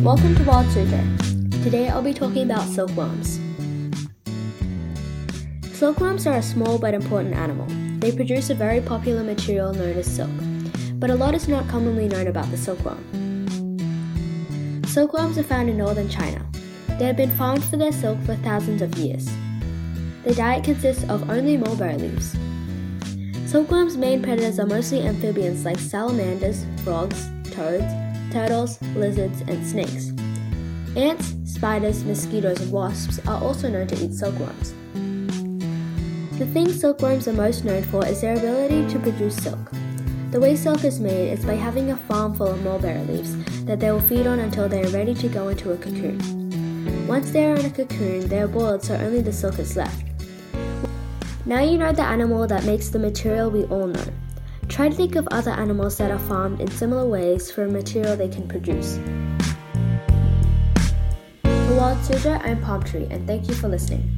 Welcome to Wild Suzhou. Today I'll be talking about silkworms. Silkworms are a small but important animal. They produce a very popular material known as silk, but a lot is not commonly known about the silkworm. Silkworms are found in northern China. They have been farmed for their silk for thousands of years. Their diet consists of only mulberry leaves. Silkworms' main predators are mostly amphibians like salamanders, frogs, toads, turtles, lizards, and snakes. Ants, spiders, mosquitoes, and wasps are also known to eat silkworms. The thing silkworms are most known for is their ability to produce silk. The way silk is made is by having a farm full of mulberry leaves that they will feed on until they are ready to go into a cocoon. Once they are in a cocoon, they are boiled so only the silk is left. Now you know the animal that makes the material we all know. Try to think of other animals that are farmed in similar ways for a material they can produce. For Wild Suzhou, I'm Palm Tree, and thank you for listening.